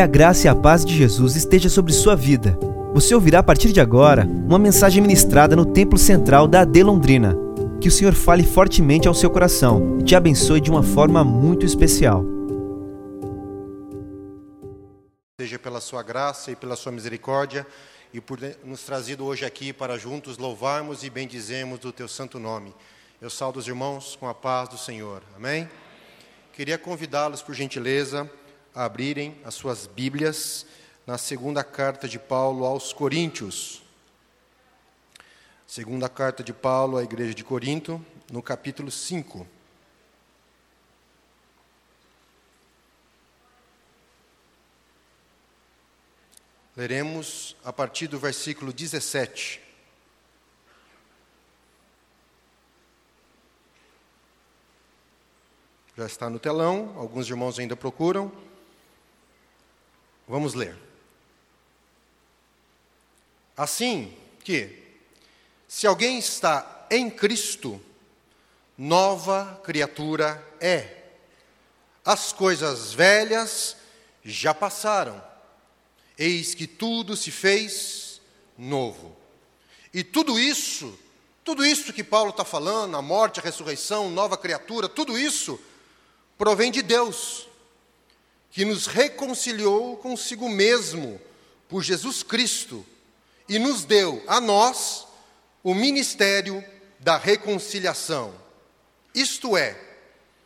Que a graça e a paz de Jesus esteja sobre sua vida. Você ouvirá a partir de agora uma mensagem ministrada no Templo Central da AD Londrina. Que o Senhor fale fortemente ao seu coração e te abençoe de uma forma muito especial. Seja pela sua graça e pela sua misericórdia e por nos trazido hoje aqui para juntos louvarmos e bendizemos o teu santo nome. Eu saldo os irmãos com a paz do Senhor. Amém? Queria convidá-los, por gentileza, abrirem as suas Bíblias na segunda carta de Paulo aos Coríntios. Segunda carta de Paulo à igreja de Corinto, no capítulo 5. Leremos a partir do versículo 17. Já está no telão, alguns irmãos ainda procuram. Vamos ler. Assim que, se alguém está em Cristo, nova criatura é. As coisas velhas já passaram, eis que tudo se fez novo. E tudo isso, tudo isso que Paulo está falando, a morte, a ressurreição, nova criatura, tudo isso provém de Deus que nos reconciliou consigo mesmo por Jesus Cristo e nos deu a nós o ministério da reconciliação. Isto é,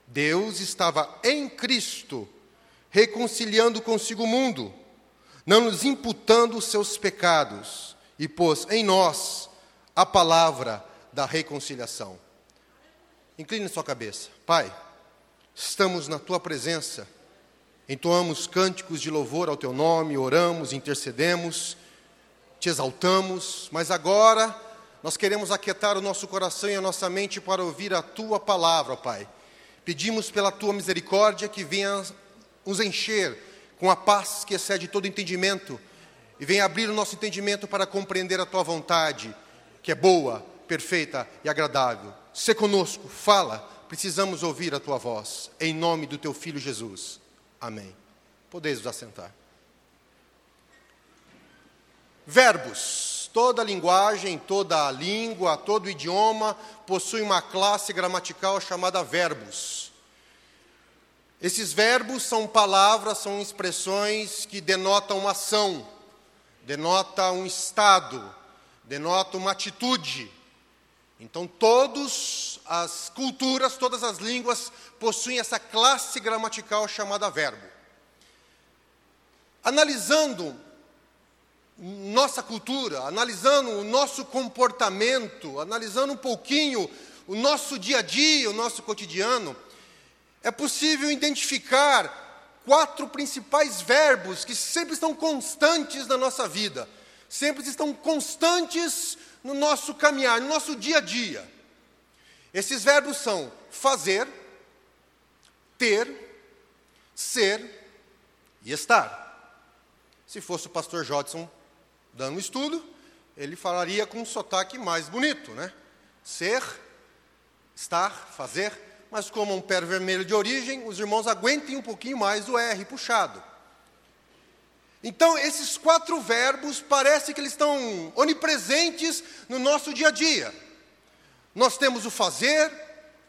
Deus estava em Cristo reconciliando consigo o mundo, não nos imputando os seus pecados, e pôs em nós a palavra da reconciliação. Incline sua cabeça. Pai, estamos na tua presença Entoamos cânticos de louvor ao teu nome, oramos, intercedemos, te exaltamos, mas agora nós queremos aquietar o nosso coração e a nossa mente para ouvir a tua palavra, Pai. Pedimos pela tua misericórdia que venha nos encher com a paz que excede todo entendimento e venha abrir o nosso entendimento para compreender a tua vontade, que é boa, perfeita e agradável. Se conosco, fala, precisamos ouvir a tua voz, em nome do teu filho Jesus. Amém. Podeis vos assentar. Verbos. Toda linguagem, toda língua, todo idioma possui uma classe gramatical chamada verbos. Esses verbos são palavras, são expressões que denotam uma ação, denotam um estado, denotam uma atitude. Então, todas as culturas, todas as línguas possuem essa classe gramatical chamada verbo. Analisando nossa cultura, analisando o nosso comportamento, analisando um pouquinho o nosso dia a dia, o nosso cotidiano, é possível identificar quatro principais verbos que sempre estão constantes na nossa vida, sempre estão constantes no nosso caminhar, no nosso dia a dia. Esses verbos são fazer, ter, ser e estar. Se fosse o pastor Jodson dando um estudo, ele falaria com um sotaque mais bonito, né? Ser, estar, fazer, mas como um pé vermelho de origem, os irmãos aguentem um pouquinho mais o R puxado. Então, esses quatro verbos parece que eles estão onipresentes no nosso dia a dia. Nós temos o fazer,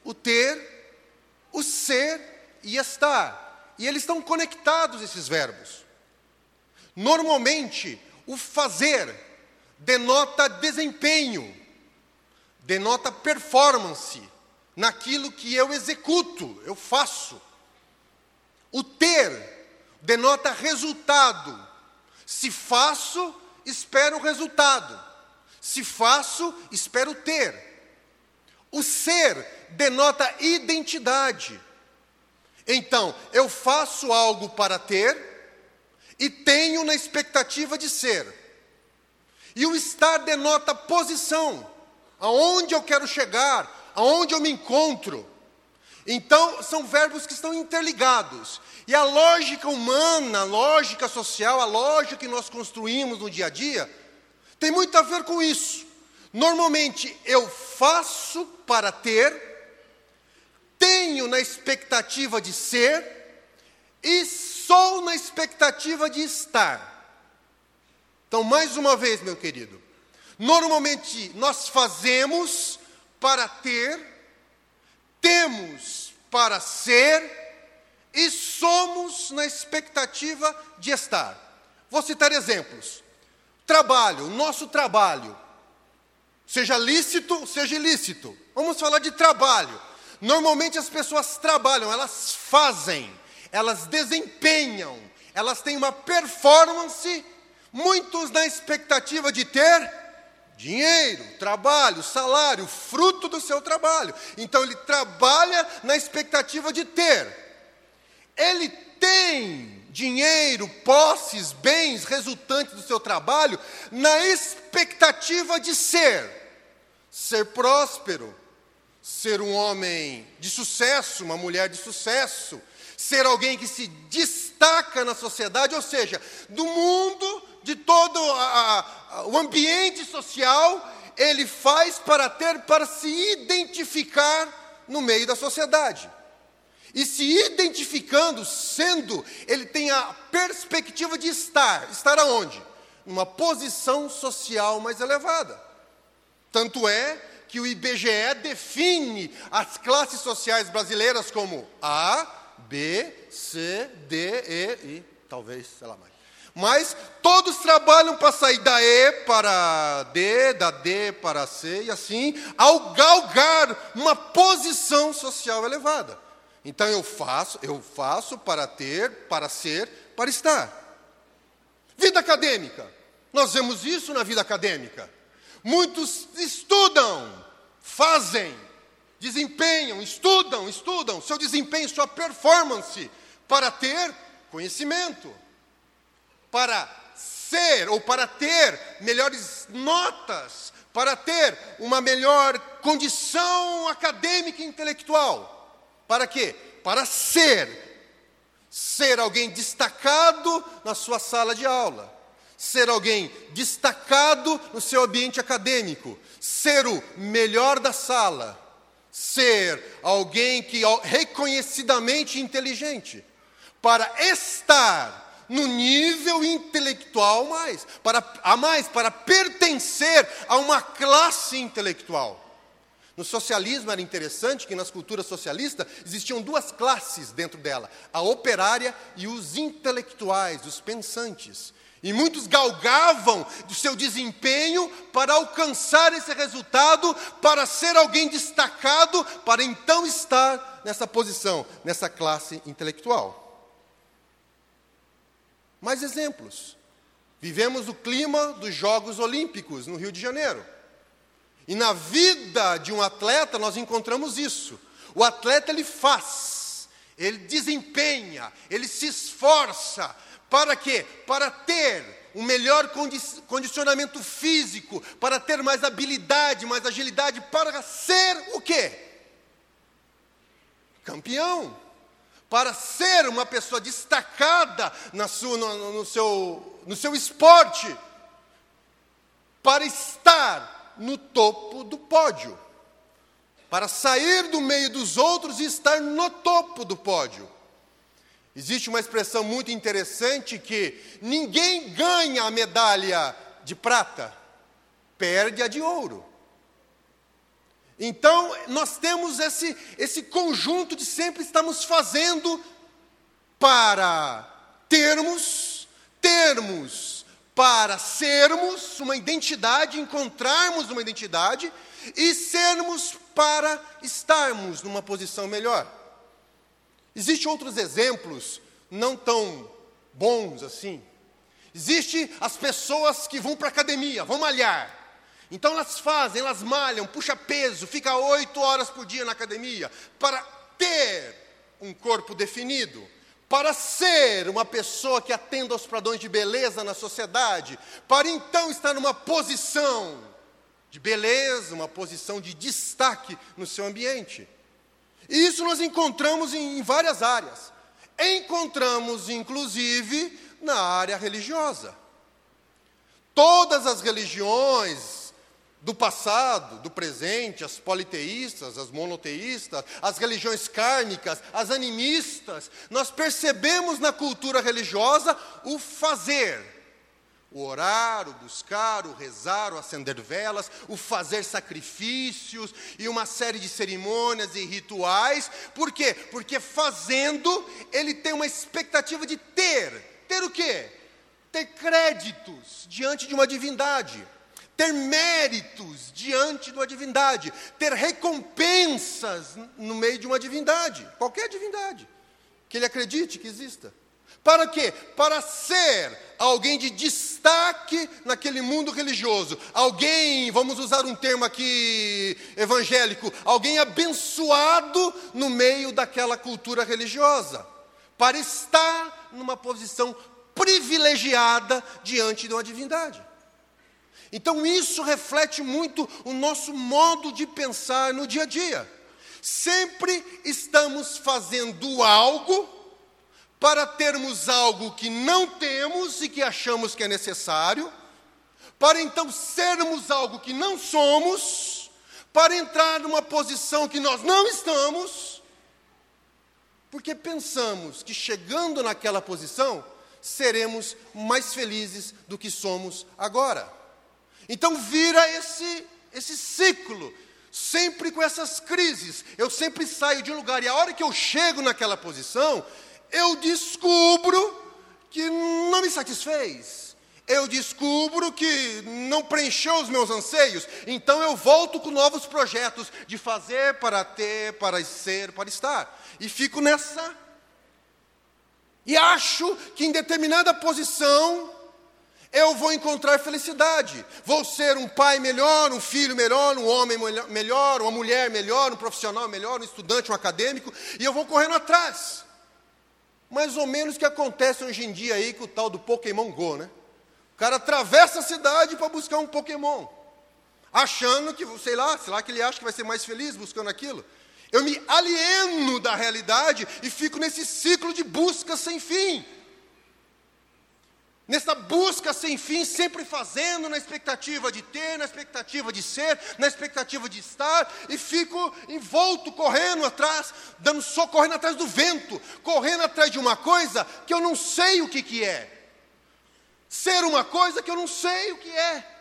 o ter, o ser e estar. E eles estão conectados, esses verbos. Normalmente, o fazer denota desempenho, denota performance naquilo que eu executo, eu faço. O ter denota resultado. Se faço, espero resultado. Se faço, espero ter. O ser denota identidade. Então, eu faço algo para ter e tenho na expectativa de ser. E o estar denota posição, aonde eu quero chegar, aonde eu me encontro. Então, são verbos que estão interligados. E a lógica humana, a lógica social, a lógica que nós construímos no dia a dia, tem muito a ver com isso. Normalmente eu faço para ter, tenho na expectativa de ser e sou na expectativa de estar. Então, mais uma vez, meu querido, normalmente nós fazemos para ter, temos para ser e somos na expectativa de estar. Vou citar exemplos. Trabalho, nosso trabalho, seja lícito, seja ilícito. Vamos falar de trabalho. Normalmente as pessoas trabalham, elas fazem, elas desempenham, elas têm uma performance, muitos na expectativa de ter dinheiro, trabalho, salário, fruto do seu trabalho. Então ele trabalha na expectativa de ter. Ele tem dinheiro, posses, bens resultantes do seu trabalho, na expectativa de ser, ser próspero, ser um homem de sucesso, uma mulher de sucesso, ser alguém que se destaca na sociedade, ou seja, do mundo, de todo a, a, o ambiente social, ele faz para ter, para se identificar no meio da sociedade. E se identificando, sendo, ele tem a perspectiva de estar. Estar aonde? Numa posição social mais elevada. Tanto é que o IBGE define as classes sociais brasileiras como A, B, C, D, E e talvez, sei lá mais. Mas todos trabalham para sair da E para D, da D para C e assim, ao galgar uma posição social elevada. Então eu faço, eu faço para ter, para ser, para estar. Vida acadêmica. Nós vemos isso na vida acadêmica. Muitos estudam, fazem, desempenham, estudam, estudam seu desempenho, sua performance para ter conhecimento, para ser ou para ter melhores notas, para ter uma melhor condição acadêmica e intelectual. Para quê? Para ser. Ser alguém destacado na sua sala de aula. Ser alguém destacado no seu ambiente acadêmico. Ser o melhor da sala. Ser alguém que reconhecidamente inteligente. Para estar no nível intelectual mais, para a mais, para pertencer a uma classe intelectual. No socialismo era interessante que nas culturas socialistas existiam duas classes dentro dela: a operária e os intelectuais, os pensantes. E muitos galgavam do seu desempenho para alcançar esse resultado, para ser alguém destacado, para então estar nessa posição, nessa classe intelectual. Mais exemplos. Vivemos o clima dos Jogos Olímpicos no Rio de Janeiro. E na vida de um atleta nós encontramos isso. O atleta ele faz, ele desempenha, ele se esforça para quê? Para ter um melhor condicionamento físico, para ter mais habilidade, mais agilidade, para ser o quê? Campeão. Para ser uma pessoa destacada na sua, no, no, seu, no seu esporte. Para estar no topo do pódio, para sair do meio dos outros e estar no topo do pódio. Existe uma expressão muito interessante que ninguém ganha a medalha de prata, perde a de ouro. Então, nós temos esse, esse conjunto de sempre estamos fazendo para termos, termos para sermos uma identidade, encontrarmos uma identidade e sermos para estarmos numa posição melhor. Existem outros exemplos não tão bons assim. Existe as pessoas que vão para a academia, vão malhar. Então elas fazem, elas malham, puxa peso, fica oito horas por dia na academia para ter um corpo definido para ser uma pessoa que atenda aos padrões de beleza na sociedade, para então estar numa posição de beleza, uma posição de destaque no seu ambiente. E isso nós encontramos em, em várias áreas. Encontramos, inclusive, na área religiosa. Todas as religiões do passado, do presente, as politeístas, as monoteístas, as religiões kármicas, as animistas, nós percebemos na cultura religiosa o fazer. O orar, o buscar, o rezar, o acender velas, o fazer sacrifícios e uma série de cerimônias e rituais. Por quê? Porque fazendo, ele tem uma expectativa de ter. Ter o quê? Ter créditos diante de uma divindade ter méritos diante de uma divindade, ter recompensas no meio de uma divindade, qualquer divindade, que ele acredite que exista. Para quê? Para ser alguém de destaque naquele mundo religioso. Alguém, vamos usar um termo aqui evangélico, alguém abençoado no meio daquela cultura religiosa. Para estar numa posição privilegiada diante de uma divindade. Então isso reflete muito o nosso modo de pensar no dia a dia. Sempre estamos fazendo algo para termos algo que não temos e que achamos que é necessário, para então sermos algo que não somos, para entrar numa posição que nós não estamos, porque pensamos que chegando naquela posição seremos mais felizes do que somos agora. Então vira esse, esse ciclo, sempre com essas crises. Eu sempre saio de um lugar e a hora que eu chego naquela posição, eu descubro que não me satisfez. Eu descubro que não preencheu os meus anseios, então eu volto com novos projetos de fazer, para ter, para ser, para estar. E fico nessa. E acho que em determinada posição eu vou encontrar felicidade. Vou ser um pai melhor, um filho melhor, um homem melhor, uma mulher melhor, um profissional melhor, um estudante, um acadêmico, e eu vou correndo atrás. Mais ou menos o que acontece hoje em dia aí com o tal do Pokémon Go, né? O cara atravessa a cidade para buscar um Pokémon, achando que, sei lá, sei lá que ele acha que vai ser mais feliz buscando aquilo. Eu me alieno da realidade e fico nesse ciclo de busca sem fim nessa busca sem fim, sempre fazendo na expectativa de ter, na expectativa de ser, na expectativa de estar, e fico envolto, correndo atrás, dando só correndo atrás do vento, correndo atrás de uma coisa que eu não sei o que, que é, ser uma coisa que eu não sei o que é,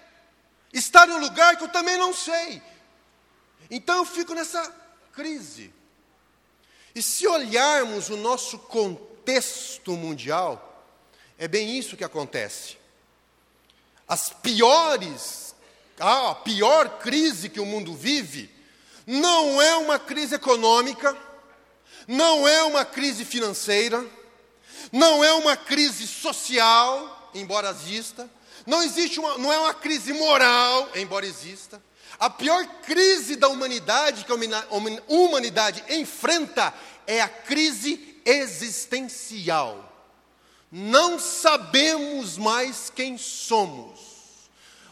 estar em um lugar que eu também não sei. Então eu fico nessa crise. E se olharmos o nosso contexto mundial, é bem isso que acontece. As piores, a pior crise que o mundo vive, não é uma crise econômica, não é uma crise financeira, não é uma crise social, embora exista, não existe uma, não é uma crise moral, embora exista. A pior crise da humanidade que a humanidade enfrenta é a crise existencial não sabemos mais quem somos.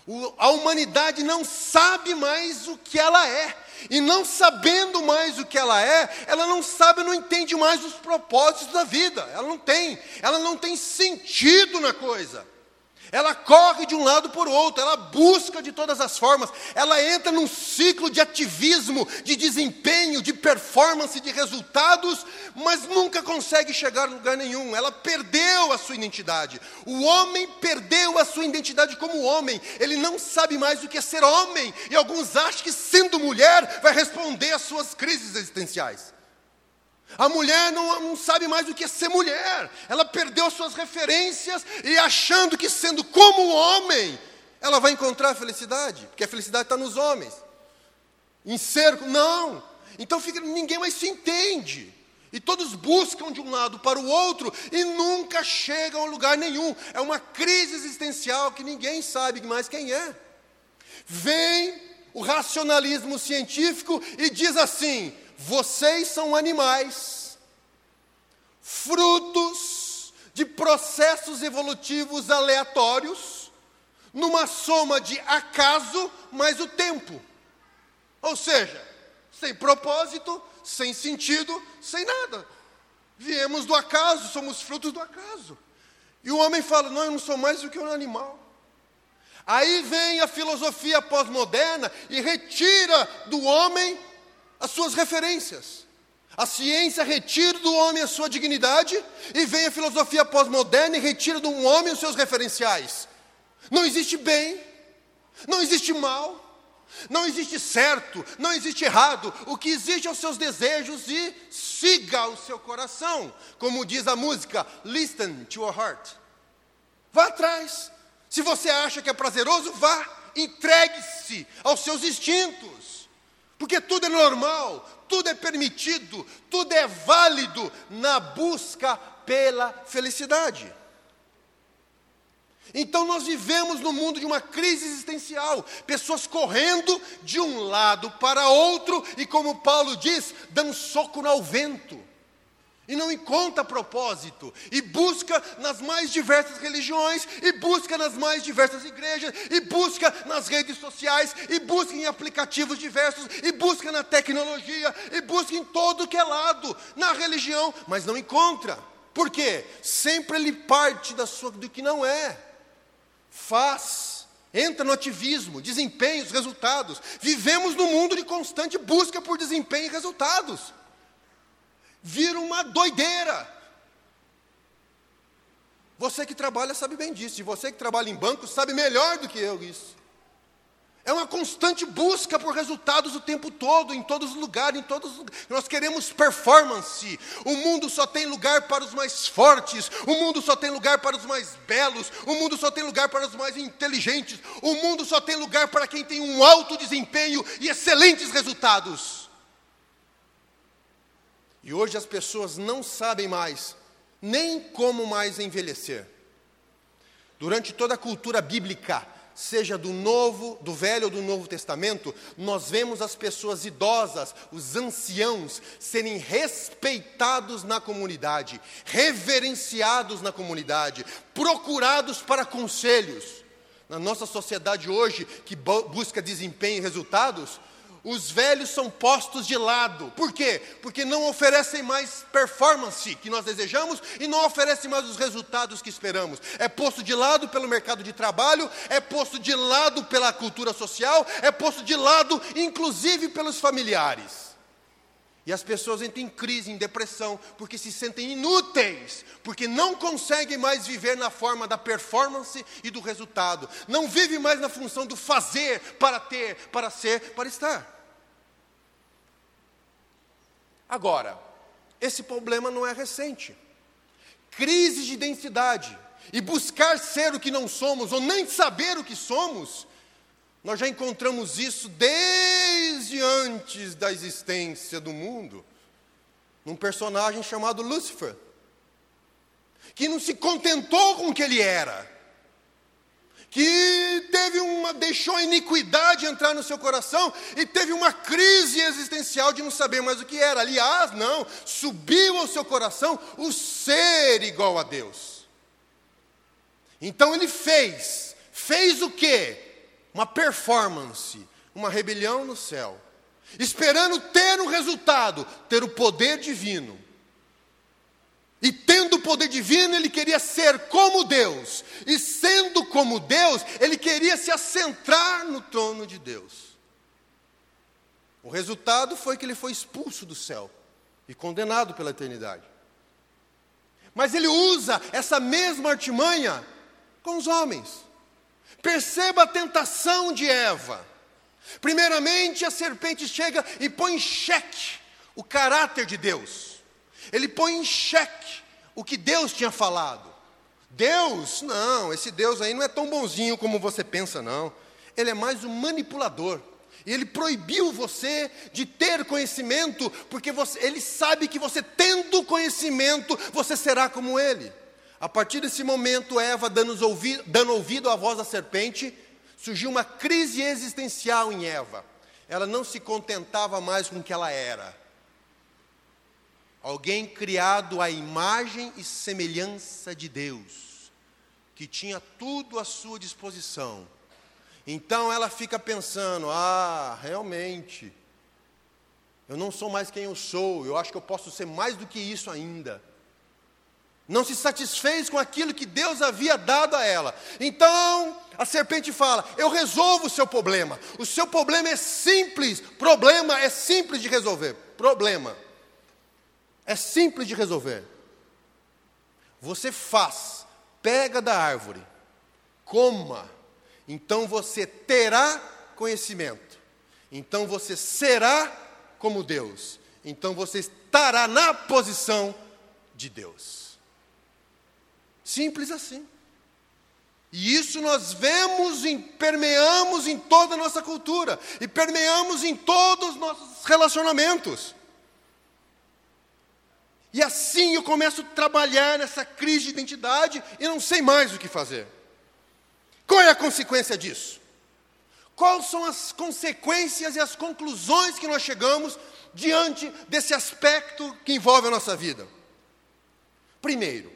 O, a humanidade não sabe mais o que ela é. E não sabendo mais o que ela é, ela não sabe, não entende mais os propósitos da vida. Ela não tem, ela não tem sentido na coisa. Ela corre de um lado o outro, ela busca de todas as formas, ela entra num ciclo de ativismo, de desempenho, de performance, de resultados, mas nunca consegue chegar a lugar nenhum. Ela perdeu a sua identidade. O homem perdeu a sua identidade como homem, ele não sabe mais o que é ser homem, e alguns acham que sendo mulher vai responder às suas crises existenciais. A mulher não, não, sabe mais o que é ser mulher. Ela perdeu suas referências e achando que sendo como homem, ela vai encontrar a felicidade, porque a felicidade está nos homens. Em ser, não. Então fica, ninguém mais se entende. E todos buscam de um lado para o outro e nunca chegam a lugar nenhum. É uma crise existencial que ninguém sabe mais quem é. Vem o racionalismo científico e diz assim: vocês são animais, frutos de processos evolutivos aleatórios, numa soma de acaso mais o tempo. Ou seja, sem propósito, sem sentido, sem nada. Viemos do acaso, somos frutos do acaso. E o homem fala: Não, eu não sou mais do que um animal. Aí vem a filosofia pós-moderna e retira do homem as suas referências. A ciência retira do homem a sua dignidade e vem a filosofia pós-moderna e retira do homem os seus referenciais. Não existe bem, não existe mal, não existe certo, não existe errado. O que existe é os seus desejos e siga o seu coração. Como diz a música, listen to your heart. Vá atrás. Se você acha que é prazeroso, vá. Entregue-se aos seus instintos. Porque tudo é normal, tudo é permitido, tudo é válido na busca pela felicidade. Então nós vivemos no mundo de uma crise existencial, pessoas correndo de um lado para outro e, como Paulo diz, dando soco ao vento. E não encontra propósito, e busca nas mais diversas religiões, e busca nas mais diversas igrejas, e busca nas redes sociais, e busca em aplicativos diversos, e busca na tecnologia, e busca em todo que é lado, na religião, mas não encontra. Por quê? Sempre ele parte da sua, do que não é faz, entra no ativismo, desempenho, os resultados. Vivemos num mundo de constante busca por desempenho e resultados. Vira uma doideira. Você que trabalha sabe bem disso, e você que trabalha em banco sabe melhor do que eu isso. É uma constante busca por resultados o tempo todo, em todos os lugares, em todos os... nós queremos performance. O mundo só tem lugar para os mais fortes, o mundo só tem lugar para os mais belos, o mundo só tem lugar para os mais inteligentes, o mundo só tem lugar para quem tem um alto desempenho e excelentes resultados. E hoje as pessoas não sabem mais nem como mais envelhecer. Durante toda a cultura bíblica, seja do Novo, do Velho ou do Novo Testamento, nós vemos as pessoas idosas, os anciãos, serem respeitados na comunidade, reverenciados na comunidade, procurados para conselhos. Na nossa sociedade hoje, que busca desempenho e resultados, os velhos são postos de lado. Por quê? Porque não oferecem mais performance que nós desejamos e não oferecem mais os resultados que esperamos. É posto de lado pelo mercado de trabalho, é posto de lado pela cultura social, é posto de lado inclusive pelos familiares. E as pessoas entram em crise, em depressão, porque se sentem inúteis, porque não conseguem mais viver na forma da performance e do resultado, não vivem mais na função do fazer para ter, para ser, para estar. Agora, esse problema não é recente. Crise de identidade e buscar ser o que não somos, ou nem saber o que somos, nós já encontramos isso desde antes da existência do mundo, num personagem chamado Lúcifer, que não se contentou com o que ele era, que teve uma deixou a iniquidade entrar no seu coração e teve uma crise existencial de não saber mais o que era. Aliás, não, subiu ao seu coração o ser igual a Deus. Então ele fez, fez o quê? uma performance, uma rebelião no céu, esperando ter um resultado, ter o poder divino. E tendo o poder divino, ele queria ser como Deus. E sendo como Deus, ele queria se assentrar no trono de Deus. O resultado foi que ele foi expulso do céu e condenado pela eternidade. Mas ele usa essa mesma artimanha com os homens. Perceba a tentação de Eva. Primeiramente, a serpente chega e põe em xeque o caráter de Deus. Ele põe em xeque o que Deus tinha falado. Deus, não, esse Deus aí não é tão bonzinho como você pensa, não. Ele é mais um manipulador. E ele proibiu você de ter conhecimento, porque você, ele sabe que você tendo conhecimento, você será como ele. A partir desse momento, Eva, dando, ouvido, dando ouvido à voz da serpente, surgiu uma crise existencial em Eva. Ela não se contentava mais com o que ela era. Alguém criado à imagem e semelhança de Deus, que tinha tudo à sua disposição. Então ela fica pensando: ah, realmente, eu não sou mais quem eu sou, eu acho que eu posso ser mais do que isso ainda não se satisfez com aquilo que Deus havia dado a ela. Então, a serpente fala: Eu resolvo o seu problema. O seu problema é simples. Problema é simples de resolver. Problema. É simples de resolver. Você faz, pega da árvore, coma, então você terá conhecimento. Então você será como Deus. Então você estará na posição de Deus. Simples assim. E isso nós vemos e permeamos em toda a nossa cultura, e permeamos em todos os nossos relacionamentos. E assim eu começo a trabalhar nessa crise de identidade e não sei mais o que fazer. Qual é a consequência disso? Quais são as consequências e as conclusões que nós chegamos diante desse aspecto que envolve a nossa vida? Primeiro,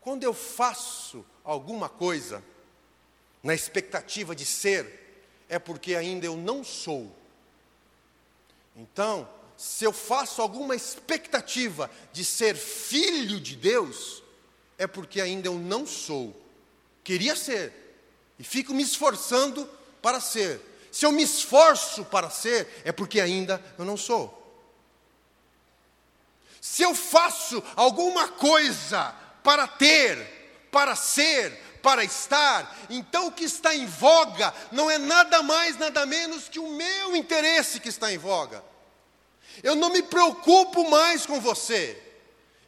quando eu faço alguma coisa na expectativa de ser, é porque ainda eu não sou. Então, se eu faço alguma expectativa de ser filho de Deus, é porque ainda eu não sou. Queria ser, e fico me esforçando para ser. Se eu me esforço para ser, é porque ainda eu não sou. Se eu faço alguma coisa para ter, para ser, para estar, então o que está em voga não é nada mais, nada menos que o meu interesse que está em voga. Eu não me preocupo mais com você.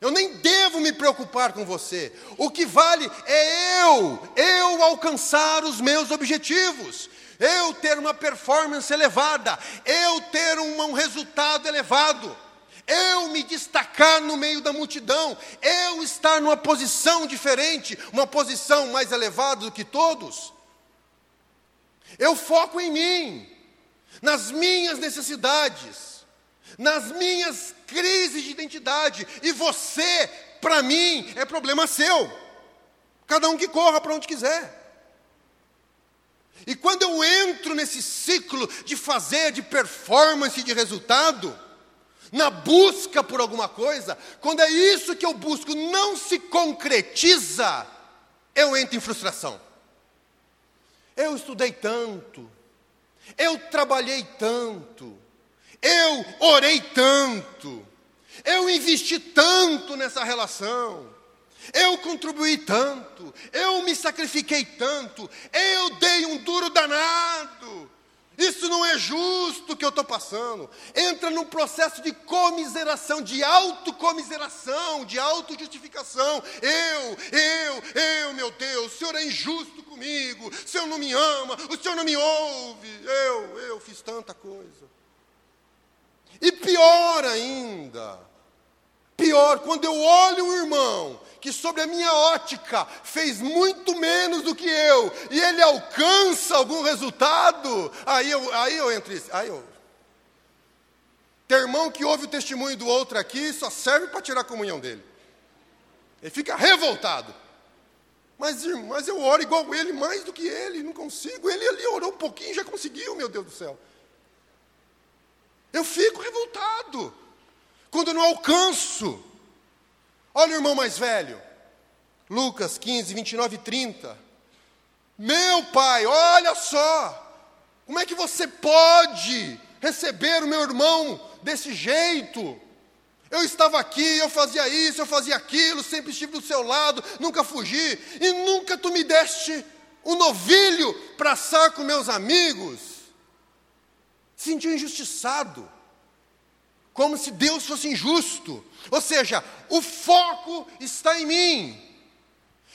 Eu nem devo me preocupar com você. O que vale é eu, eu alcançar os meus objetivos, eu ter uma performance elevada, eu ter um, um resultado elevado eu me destacar no meio da multidão, eu estar numa posição diferente, uma posição mais elevada do que todos. Eu foco em mim, nas minhas necessidades, nas minhas crises de identidade, e você, para mim, é problema seu. Cada um que corra para onde quiser. E quando eu entro nesse ciclo de fazer, de performance, de resultado, na busca por alguma coisa, quando é isso que eu busco não se concretiza, eu entro em frustração. Eu estudei tanto, eu trabalhei tanto, eu orei tanto, eu investi tanto nessa relação, eu contribuí tanto, eu me sacrifiquei tanto, eu dei um duro danado, isso não é justo que eu estou passando. Entra num processo de comiseração, de autocomiseração, de autojustificação. Eu, eu, eu, meu Deus, o Senhor é injusto comigo, o Senhor não me ama, o Senhor não me ouve. Eu, eu fiz tanta coisa. E pior ainda, pior, quando eu olho o irmão que sobre a minha ótica fez muito menos do que eu, e ele alcança algum resultado, aí eu, aí eu entro, aí eu... Tem irmão que ouve o testemunho do outro aqui só serve para tirar a comunhão dele. Ele fica revoltado. Mas, mas eu oro igual ele, mais do que ele, não consigo. Ele ali orou um pouquinho já conseguiu, meu Deus do céu. Eu fico revoltado quando eu não alcanço. Olha o irmão mais velho, Lucas 15, 29 e 30. Meu pai, olha só, como é que você pode receber o meu irmão desse jeito? Eu estava aqui, eu fazia isso, eu fazia aquilo, sempre estive do seu lado, nunca fugi, e nunca tu me deste um novilho para assar com meus amigos. Sentiu injustiçado como se Deus fosse injusto. Ou seja, o foco está em mim.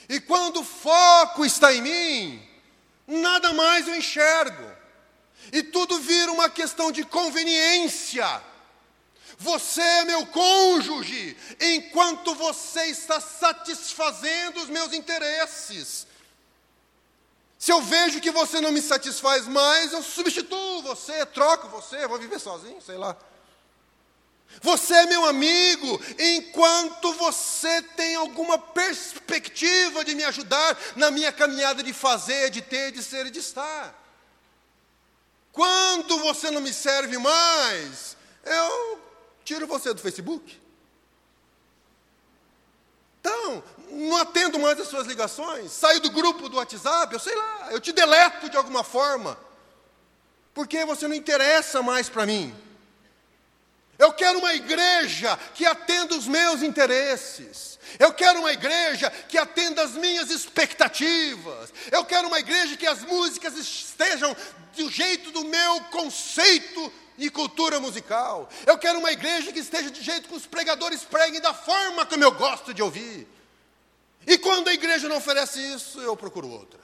E quando o foco está em mim, nada mais eu enxergo. E tudo vira uma questão de conveniência. Você é meu cônjuge, enquanto você está satisfazendo os meus interesses. Se eu vejo que você não me satisfaz mais, eu substituo você, troco você, vou viver sozinho, sei lá. Você é meu amigo enquanto você tem alguma perspectiva de me ajudar na minha caminhada de fazer, de ter, de ser e de estar. Quando você não me serve mais, eu tiro você do Facebook. Então, não atendo mais as suas ligações, saio do grupo do WhatsApp, eu sei lá, eu te deleto de alguma forma, porque você não interessa mais para mim. Eu quero uma igreja que atenda os meus interesses. Eu quero uma igreja que atenda as minhas expectativas. Eu quero uma igreja que as músicas estejam do jeito do meu conceito e cultura musical. Eu quero uma igreja que esteja de jeito que os pregadores preguem da forma como eu gosto de ouvir. E quando a igreja não oferece isso, eu procuro outra.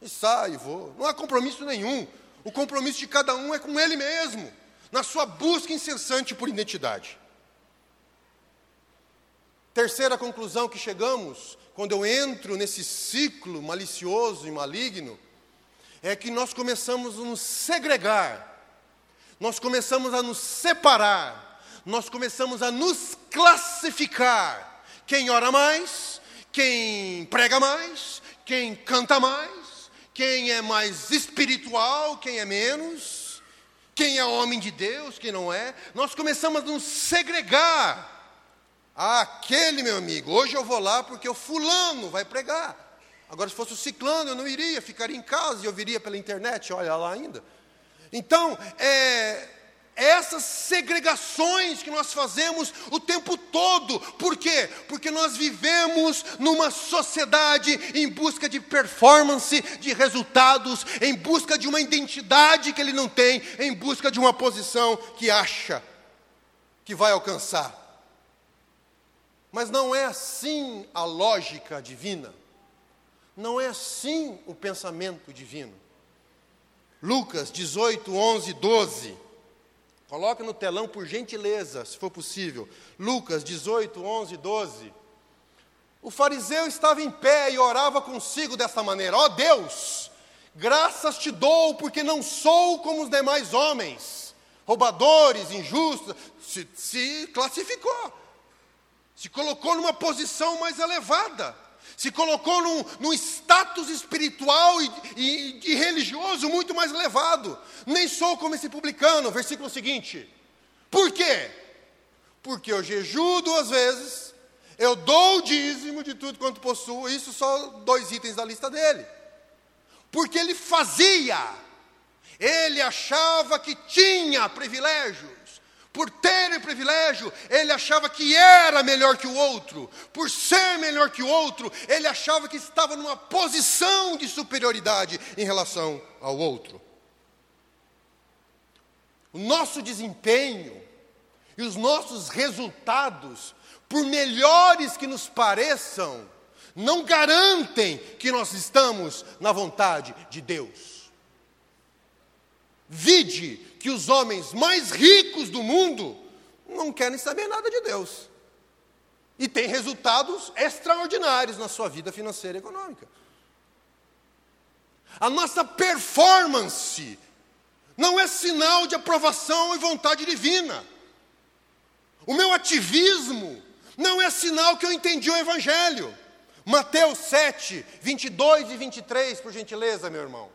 E saio vou. Não há compromisso nenhum. O compromisso de cada um é com ele mesmo, na sua busca incessante por identidade. Terceira conclusão que chegamos, quando eu entro nesse ciclo malicioso e maligno, é que nós começamos a nos segregar nós começamos a nos separar, nós começamos a nos classificar. Quem ora mais, quem prega mais, quem canta mais, quem é mais espiritual, quem é menos, quem é homem de Deus, quem não é. Nós começamos a nos segregar. Ah, aquele meu amigo, hoje eu vou lá porque o fulano vai pregar. Agora, se fosse o ciclano, eu não iria, ficaria em casa e eu viria pela internet, olha lá ainda. Então, é, essas segregações que nós fazemos o tempo todo. Por quê? Porque nós vivemos numa sociedade em busca de performance, de resultados, em busca de uma identidade que ele não tem, em busca de uma posição que acha que vai alcançar. Mas não é assim a lógica divina. Não é assim o pensamento divino. Lucas 18, 11, 12. Coloque no telão, por gentileza, se for possível. Lucas 18, 11, 12. O fariseu estava em pé e orava consigo dessa maneira: Ó oh Deus, graças te dou, porque não sou como os demais homens, roubadores, injustos. Se, se classificou, se colocou numa posição mais elevada se colocou num, num status espiritual e, e, e religioso muito mais elevado. Nem sou como esse publicano, versículo seguinte. Por quê? Porque eu jejuo duas vezes, eu dou o dízimo de tudo quanto possuo, isso só dois itens da lista dele. Porque ele fazia, ele achava que tinha privilégio, por ter o privilégio, ele achava que era melhor que o outro. Por ser melhor que o outro, ele achava que estava numa posição de superioridade em relação ao outro. O nosso desempenho e os nossos resultados, por melhores que nos pareçam, não garantem que nós estamos na vontade de Deus. Vide que os homens mais ricos do mundo não querem saber nada de Deus. E têm resultados extraordinários na sua vida financeira e econômica. A nossa performance não é sinal de aprovação e vontade divina. O meu ativismo não é sinal que eu entendi o Evangelho. Mateus 7, 22 e 23, por gentileza, meu irmão.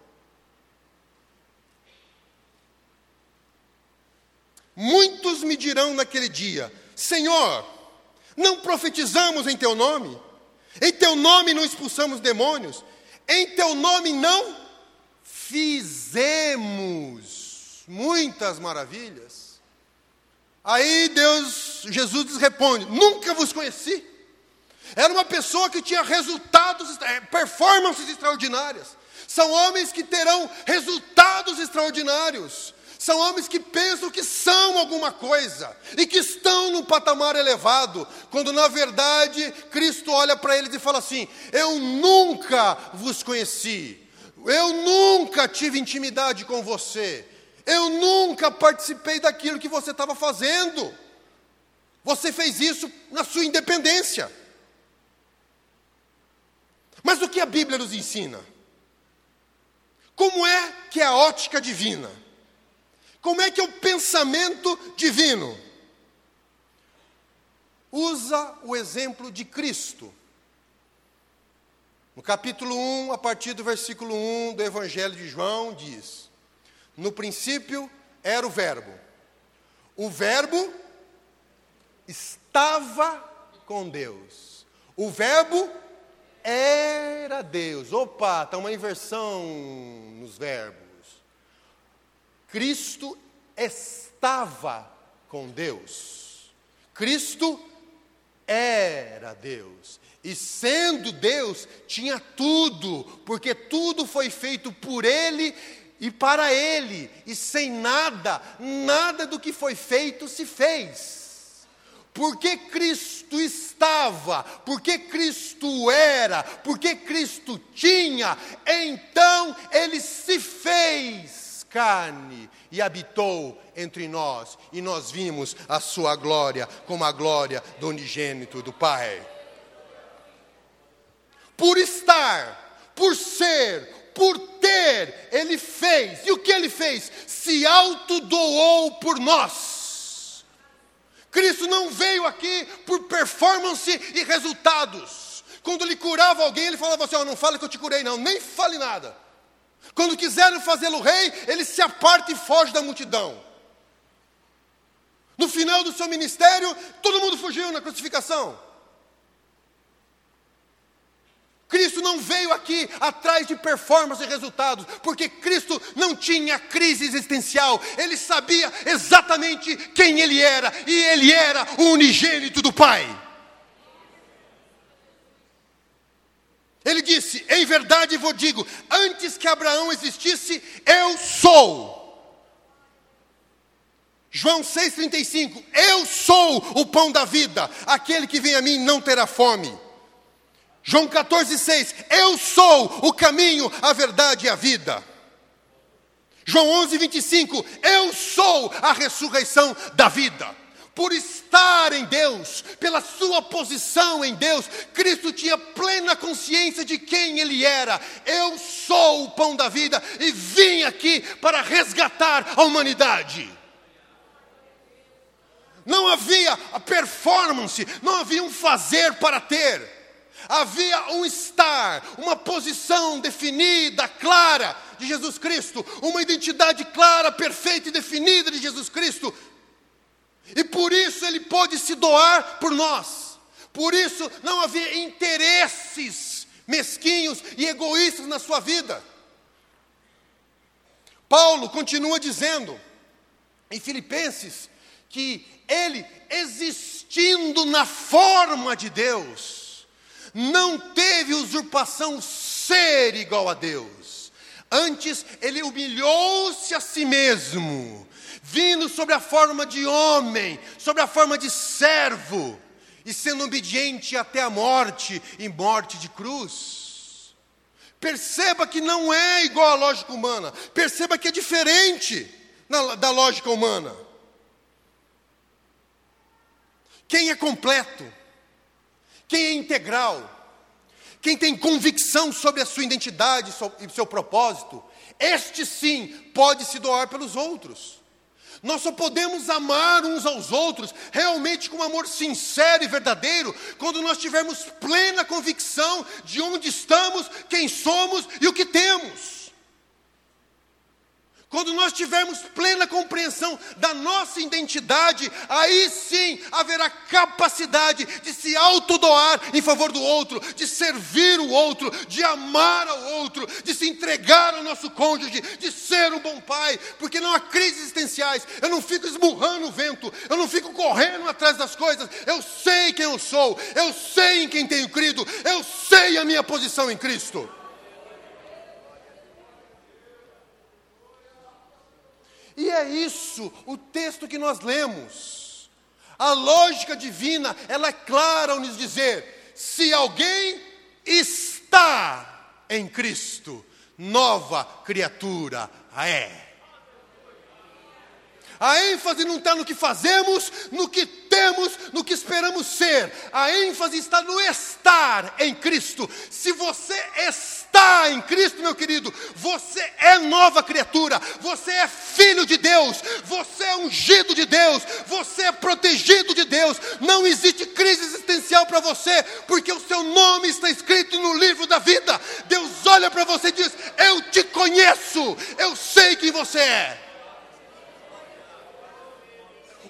Muitos me dirão naquele dia: Senhor, não profetizamos em teu nome? Em teu nome não expulsamos demônios? Em teu nome não fizemos muitas maravilhas? Aí Deus, Jesus responde: Nunca vos conheci. Era uma pessoa que tinha resultados, eh, performances extraordinárias. São homens que terão resultados extraordinários. São homens que pensam que são alguma coisa e que estão num patamar elevado, quando na verdade Cristo olha para eles e fala assim: Eu nunca vos conheci, eu nunca tive intimidade com você, eu nunca participei daquilo que você estava fazendo. Você fez isso na sua independência. Mas o que a Bíblia nos ensina? Como é que é a ótica divina? Como é que é o pensamento divino? Usa o exemplo de Cristo. No capítulo 1, a partir do versículo 1 do Evangelho de João, diz: No princípio era o Verbo. O Verbo estava com Deus. O Verbo era Deus. Opa, está uma inversão nos verbos. Cristo estava com Deus. Cristo era Deus. E sendo Deus, tinha tudo, porque tudo foi feito por Ele e para Ele, e sem nada, nada do que foi feito se fez. Porque Cristo estava, porque Cristo era, porque Cristo tinha, então Ele se fez carne e habitou entre nós, e nós vimos a Sua glória como a glória do unigênito do Pai por estar, por ser, por ter, ele fez. E o que ele fez? Se autodoou por nós. Cristo não veio aqui por performance e resultados. Quando ele curava alguém, ele falava assim: oh, não fale que eu te curei, não, nem fale nada. Quando quiseram fazê-lo rei, ele se aparta e foge da multidão. No final do seu ministério, todo mundo fugiu na crucificação. Cristo não veio aqui atrás de performance e resultados, porque Cristo não tinha crise existencial, ele sabia exatamente quem ele era, e ele era o unigênito do Pai. Ele disse: Em verdade vos digo, antes que Abraão existisse, eu sou. João 6,35: Eu sou o pão da vida, aquele que vem a mim não terá fome. João 14, 6. Eu sou o caminho, a verdade e a vida. João 11, 25. Eu sou a ressurreição da vida. Por estar em Deus, pela sua posição em Deus, Cristo tinha plena consciência de quem Ele era. Eu sou o pão da vida e vim aqui para resgatar a humanidade. Não havia a performance, não havia um fazer para ter Havia um estar, uma posição definida, clara de Jesus Cristo, uma identidade clara, perfeita e definida de Jesus Cristo. E por isso ele pôde se doar por nós. Por isso não havia interesses mesquinhos e egoístas na sua vida. Paulo continua dizendo em Filipenses que ele existindo na forma de Deus, não teve usurpação ser igual a Deus. Antes, ele humilhou-se a si mesmo, vindo sobre a forma de homem, sobre a forma de servo, e sendo obediente até a morte e morte de cruz. Perceba que não é igual à lógica humana, perceba que é diferente da lógica humana. Quem é completo? Quem é integral, quem tem convicção sobre a sua identidade e seu propósito, este sim pode se doar pelos outros. Nós só podemos amar uns aos outros realmente com amor sincero e verdadeiro quando nós tivermos plena convicção de onde estamos, quem somos e o que temos. Quando nós tivermos plena compreensão da nossa identidade, aí sim haverá capacidade de se autodoar em favor do outro, de servir o outro, de amar ao outro, de se entregar ao nosso cônjuge, de ser um bom pai, porque não há crises existenciais. Eu não fico esmurrando o vento, eu não fico correndo atrás das coisas. Eu sei quem eu sou, eu sei em quem tenho crido, eu sei a minha posição em Cristo. E é isso o texto que nós lemos. A lógica divina, ela é clara ao nos dizer: se alguém está em Cristo, nova criatura é. A ênfase não está no que fazemos, no que temos, no que esperamos ser. A ênfase está no estar em Cristo. Se você está em Cristo, meu querido, você é nova criatura, você é filho de Deus, você é ungido de Deus, você é protegido de Deus. Não existe crise existencial para você, porque o seu nome está escrito no livro da vida. Deus olha para você e diz: Eu te conheço, eu sei quem você é.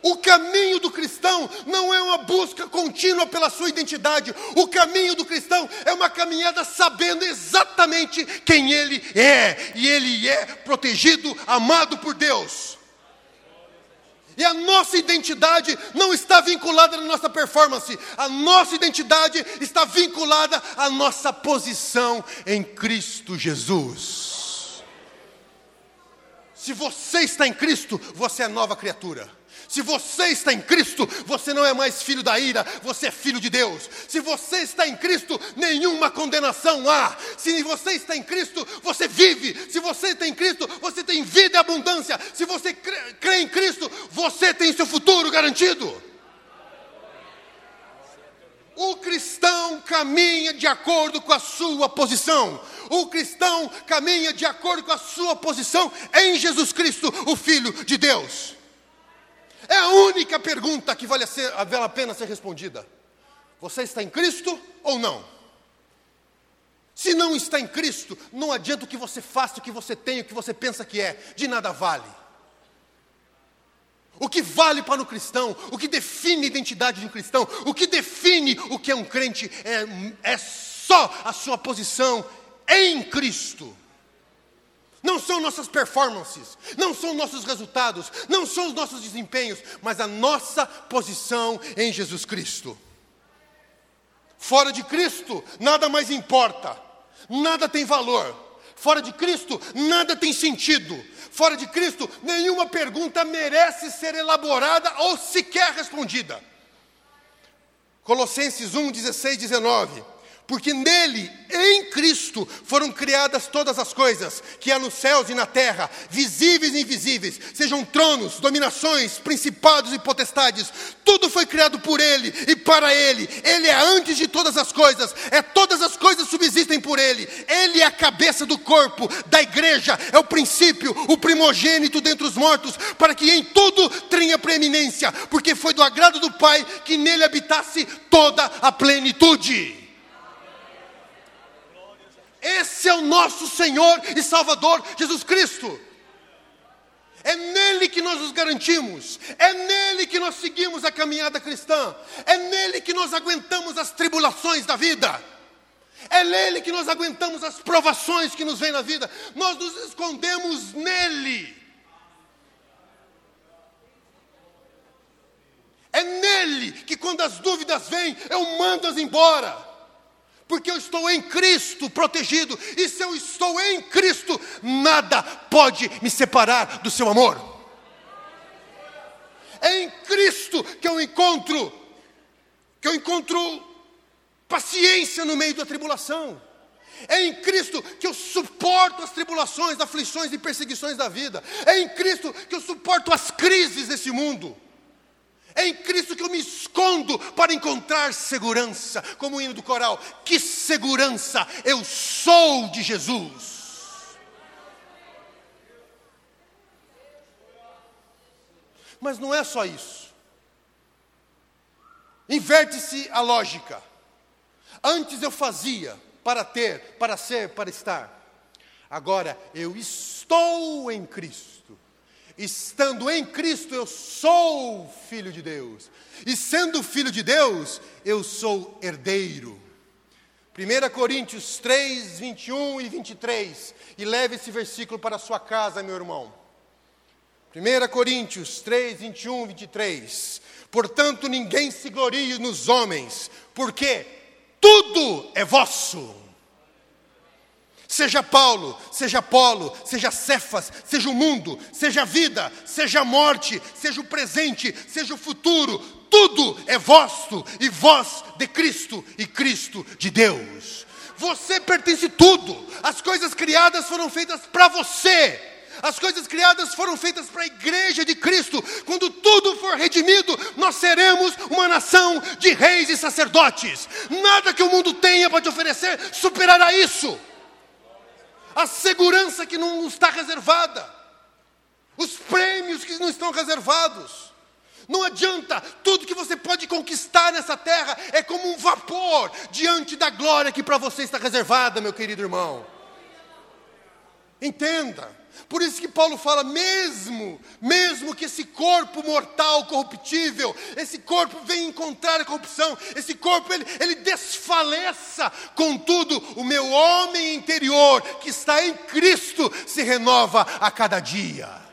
O caminho do cristão não é uma busca contínua pela sua identidade. O caminho do cristão é uma caminhada sabendo exatamente quem ele é. E ele é protegido, amado por Deus. E a nossa identidade não está vinculada na nossa performance, a nossa identidade está vinculada à nossa posição em Cristo Jesus. Se você está em Cristo, você é nova criatura. Se você está em Cristo, você não é mais filho da ira, você é filho de Deus. Se você está em Cristo, nenhuma condenação há. Se você está em Cristo, você vive. Se você está em Cristo, você tem vida e abundância. Se você crê, em Cristo, você tem seu futuro garantido. O cristão caminha de acordo com a sua posição. O cristão caminha de acordo com a sua posição em Jesus Cristo, o Filho de Deus. É a única pergunta que vale a, ser, vale pena ser respondida. Você está em Cristo ou não? Se não está em Cristo, não adianta o que você faça, o que você tem, o que você pensa que é, de nada vale. O que vale para o cristão, o que define a identidade de um cristão, o que define o que é um crente, é, é só a sua posição em Cristo. Não são nossas performances, não são nossos resultados, não são os nossos desempenhos, mas a nossa posição em Jesus Cristo. Fora de Cristo, nada mais importa, nada tem valor. Fora de Cristo, nada tem sentido. Fora de Cristo, nenhuma pergunta merece ser elaborada ou sequer respondida. Colossenses 1, 16, 19 porque nele, em Cristo, foram criadas todas as coisas, que há nos céus e na terra, visíveis e invisíveis, sejam tronos, dominações, principados e potestades, tudo foi criado por ele e para ele. Ele é antes de todas as coisas, é todas as coisas subsistem por ele. Ele é a cabeça do corpo, da igreja, é o princípio, o primogênito dentre os mortos, para que em tudo tenha preeminência, porque foi do agrado do Pai que nele habitasse toda a plenitude. Esse é o nosso Senhor e Salvador Jesus Cristo. É nele que nós nos garantimos, é nele que nós seguimos a caminhada cristã, é nele que nós aguentamos as tribulações da vida, é nele que nós aguentamos as provações que nos vêm na vida, nós nos escondemos nele. É nele que quando as dúvidas vêm, eu mando-as embora porque eu estou em Cristo protegido, e se eu estou em Cristo, nada pode me separar do seu amor. É em Cristo que eu encontro, que eu encontro paciência no meio da tribulação. É em Cristo que eu suporto as tribulações, aflições e perseguições da vida. É em Cristo que eu suporto as crises desse mundo. É em Cristo que eu me escondo para encontrar segurança, como o hino do coral. Que segurança! Eu sou de Jesus. Mas não é só isso. Inverte-se a lógica. Antes eu fazia para ter, para ser, para estar. Agora eu estou em Cristo estando em Cristo, eu sou filho de Deus. E sendo filho de Deus, eu sou herdeiro. 1 Coríntios 3, 21 e 23. E leve esse versículo para a sua casa, meu irmão. 1 Coríntios 3, 21 e 23. Portanto, ninguém se glorie nos homens, porque tudo é vosso Seja Paulo, seja Apolo, seja Cefas, seja o mundo, seja a vida, seja a morte, seja o presente, seja o futuro, tudo é vosso e vós de Cristo e Cristo de Deus. Você pertence tudo. As coisas criadas foram feitas para você. As coisas criadas foram feitas para a igreja de Cristo. Quando tudo for redimido, nós seremos uma nação de reis e sacerdotes. Nada que o mundo tenha para te oferecer superará isso a segurança que não está reservada, os prêmios que não estão reservados. Não adianta, tudo que você pode conquistar nessa terra é como um vapor diante da glória que para você está reservada, meu querido irmão. Entenda. Por isso que Paulo fala, mesmo, mesmo que esse corpo mortal, corruptível, esse corpo venha encontrar a corrupção, esse corpo ele, ele desfaleça, contudo, o meu homem interior, que está em Cristo, se renova a cada dia.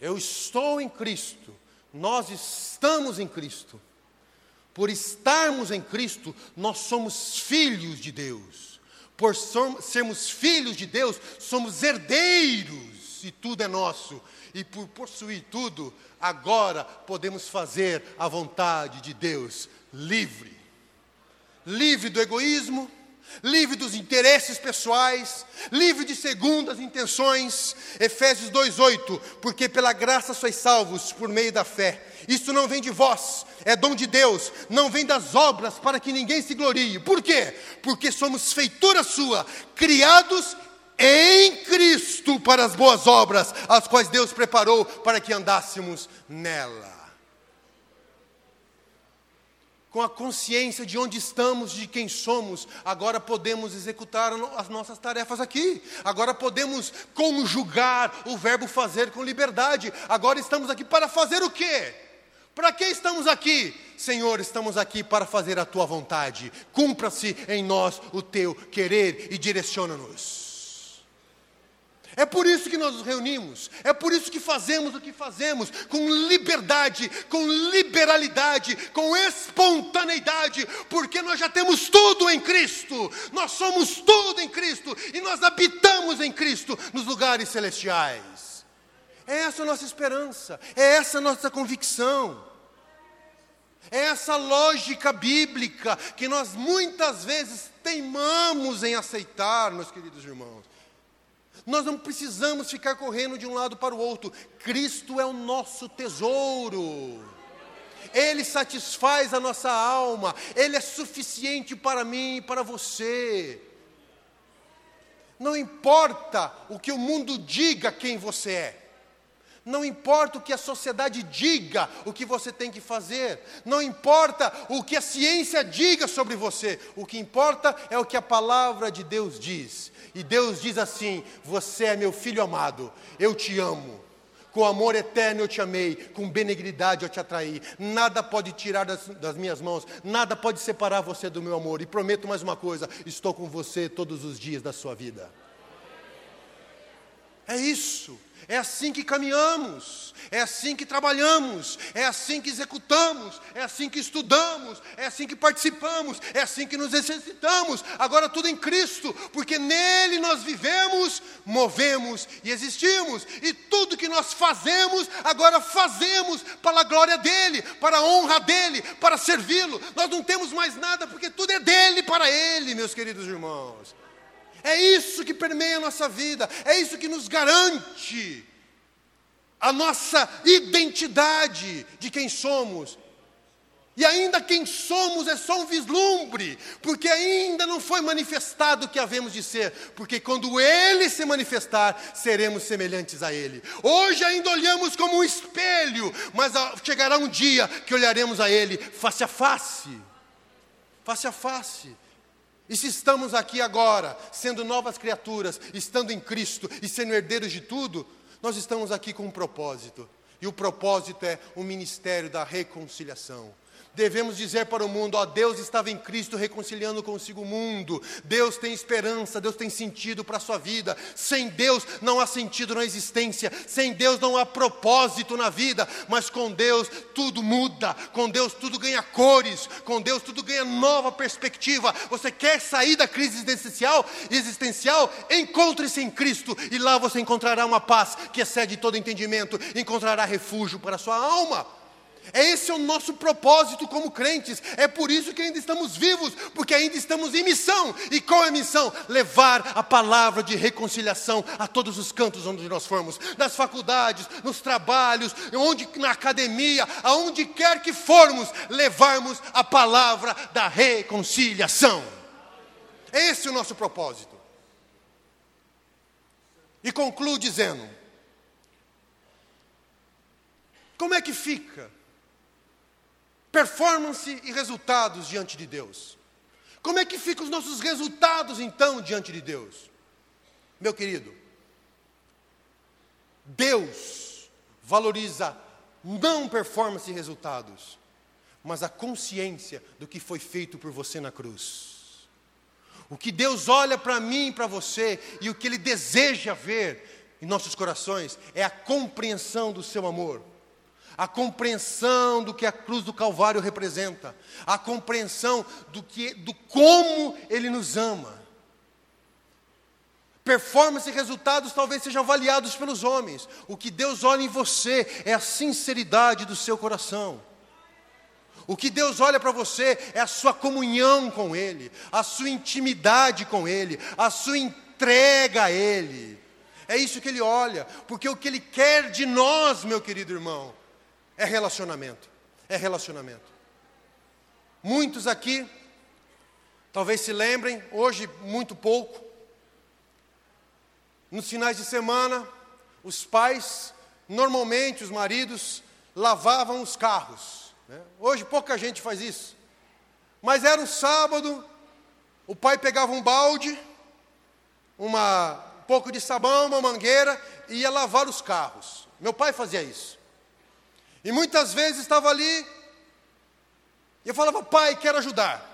Eu estou em Cristo, nós estamos em Cristo. Por estarmos em Cristo, nós somos filhos de Deus. Por sermos filhos de Deus, somos herdeiros e tudo é nosso. E por possuir tudo, agora podemos fazer a vontade de Deus livre. Livre do egoísmo, livre dos interesses pessoais, livre de segundas intenções. Efésios 2:8, porque pela graça sois salvos por meio da fé. Isso não vem de vós, é dom de Deus, não vem das obras para que ninguém se glorie. Por quê? Porque somos feitura sua, criados em Cristo para as boas obras, as quais Deus preparou para que andássemos nela com a consciência de onde estamos, de quem somos, agora podemos executar as nossas tarefas aqui. Agora podemos conjugar o verbo fazer com liberdade. Agora estamos aqui para fazer o quê? Estamos aqui? Senhor, estamos aqui para fazer a tua vontade. Cumpra-se em nós o teu querer e direciona-nos. É por isso que nós nos reunimos, é por isso que fazemos o que fazemos, com liberdade, com liberalidade, com espontaneidade, porque nós já temos tudo em Cristo, nós somos tudo em Cristo e nós habitamos em Cristo nos lugares celestiais. É essa a nossa esperança, é essa a nossa convicção. É essa lógica bíblica que nós muitas vezes teimamos em aceitar, meus queridos irmãos. Nós não precisamos ficar correndo de um lado para o outro. Cristo é o nosso tesouro. Ele satisfaz a nossa alma. Ele é suficiente para mim e para você. Não importa o que o mundo diga quem você é. Não importa o que a sociedade diga, o que você tem que fazer. Não importa o que a ciência diga sobre você. O que importa é o que a palavra de Deus diz. E Deus diz assim: Você é meu filho amado, eu te amo. Com amor eterno eu te amei, com benignidade eu te atraí. Nada pode tirar das, das, minhas mãos, nada pode separar você do meu amor. E prometo mais uma coisa: estou com você todos os dias da sua vida. É isso. É assim que caminhamos, é assim que trabalhamos, é assim que executamos, é assim que estudamos, é assim que participamos, é assim que nos exercitamos. Agora tudo em Cristo, porque nele nós vivemos, movemos e existimos. E tudo que nós fazemos, agora fazemos para a glória dele, para a honra dele, para servi-lo. Nós não temos mais nada, porque tudo é dele para ele, meus queridos irmãos. É isso que permeia a nossa vida, é isso que nos garante a nossa identidade de quem somos. E ainda quem somos é só um vislumbre, porque ainda não foi manifestado o que havemos de ser, porque quando Ele se manifestar, seremos semelhantes a Ele. Hoje ainda olhamos como um espelho, mas chegará um dia que olharemos a Ele face a face. Face a face. E se estamos aqui agora, sendo novas criaturas, estando em Cristo e sendo herdeiros de tudo, nós estamos aqui com um propósito. E o propósito é o ministério da reconciliação. Devemos dizer para o mundo: ó, Deus estava em Cristo reconciliando consigo o mundo. Deus tem esperança, Deus tem sentido para a sua vida. Sem Deus não há sentido na existência, sem Deus não há propósito na vida, mas com Deus tudo muda, com Deus tudo ganha cores, com Deus tudo ganha nova perspectiva. Você quer sair da crise existencial? Existencial? Encontre-se em Cristo e lá você encontrará uma paz que excede todo entendimento, encontrará refúgio para a sua alma. Esse é o nosso propósito como crentes. É por isso que ainda estamos vivos, porque ainda estamos em missão. E qual é a missão? Levar a palavra de reconciliação a todos os cantos onde nós formos, nas faculdades, nos trabalhos, onde na academia, aonde quer que formos, levarmos a palavra da reconciliação. Esse é o nosso propósito. E concluo dizendo: Como é que fica Performance e resultados diante de Deus. Como é que ficam os nossos resultados então diante de Deus? Meu querido, Deus valoriza não performance e resultados, mas a consciência do que foi feito por você na cruz. O que Deus olha para mim e para você e o que Ele deseja ver em nossos corações é a compreensão do seu amor, a compreensão do que a cruz do Calvário representa, a compreensão do que, do como Ele nos ama. Performance e resultados talvez sejam avaliados pelos homens. O que Deus olha em você é a sinceridade do seu coração. O que Deus olha para você é a sua comunhão com Ele, a sua intimidade com Ele, a sua entrega a Ele. É isso que Ele olha, porque o que Ele quer de nós, meu querido irmão, é relacionamento. É relacionamento. Muitos aqui, talvez se lembrem, hoje muito pouco, nos finais de semana, os pais, normalmente os maridos, lavavam os carros. Né? Hoje pouca gente faz isso. Mas era um sábado, o pai pegava um balde, uma, um pouco de sabão, uma mangueira e ia lavar os carros. Meu pai fazia isso. E muitas vezes estava ali, e eu falava, pai, quero ajudar.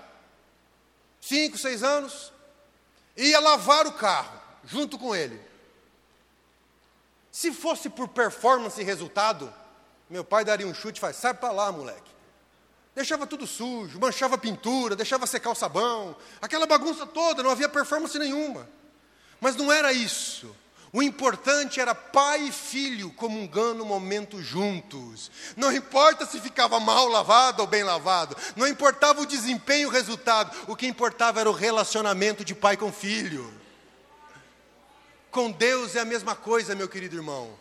Cinco, seis anos, ia lavar o carro, junto com ele. Se fosse por performance e resultado, meu pai daria um chute e faz, sai para lá, moleque. Deixava tudo sujo, manchava pintura, deixava secar o sabão, aquela bagunça toda, não havia performance nenhuma. Mas não era isso. O importante era pai e filho comungando o momento juntos. Não importa se ficava mal lavado ou bem lavado, não importava o desempenho, o resultado, o que importava era o relacionamento de pai com filho. Com Deus é a mesma coisa, meu querido irmão.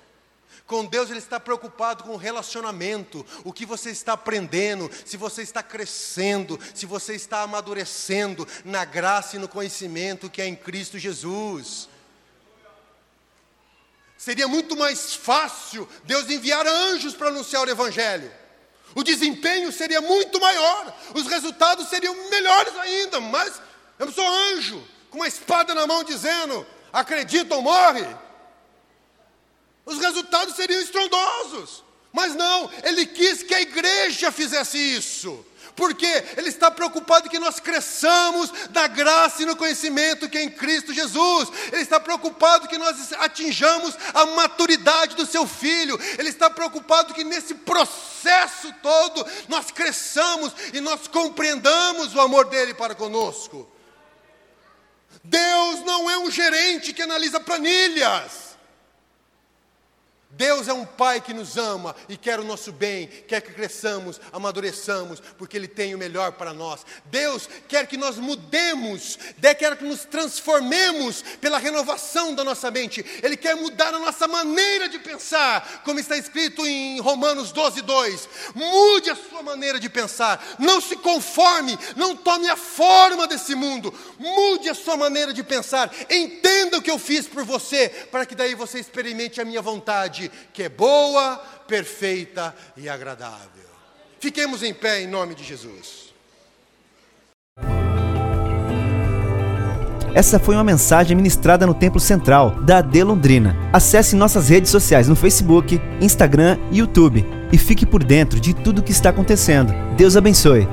Com Deus Ele está preocupado com o relacionamento, o que você está aprendendo, se você está crescendo, se você está amadurecendo na graça e no conhecimento que é em Cristo Jesus. Seria muito mais fácil Deus enviar anjos para anunciar o Evangelho. O desempenho seria muito maior, os resultados seriam melhores ainda, mas eu sou anjo, com uma espada na mão dizendo: acredita ou morre, os resultados seriam estrondosos. Mas não, ele quis que a igreja fizesse isso. Porque ele está preocupado que nós cresçamos na graça e no conhecimento que é em Cristo Jesus. Ele está preocupado que nós atinjamos a maturidade do seu filho. Ele está preocupado que nesse processo todo nós cresçamos e nós compreendamos o amor dele para conosco. Deus não é um gerente que analisa planilhas. Deus é um Pai que nos ama e quer o nosso bem, quer que cresçamos, amadureçamos, porque Ele tem o melhor para nós. Deus quer que nós mudemos, quer que nos transformemos pela renovação da nossa mente. Ele quer mudar a nossa maneira de pensar, como está escrito em Romanos 12, 2. Mude a sua maneira de pensar, não se conforme, não tome a forma desse mundo, mude a sua maneira de pensar, entenda o que eu fiz por você, para que daí você experimente a minha que é boa, perfeita e agradável. Fiquemos em pé em nome de Jesus. Essa foi uma mensagem ministrada no Templo Central da AD Londrina. Acesse nossas redes sociais no Facebook, Instagram e YouTube e fique por dentro de tudo o que está acontecendo. Deus abençoe.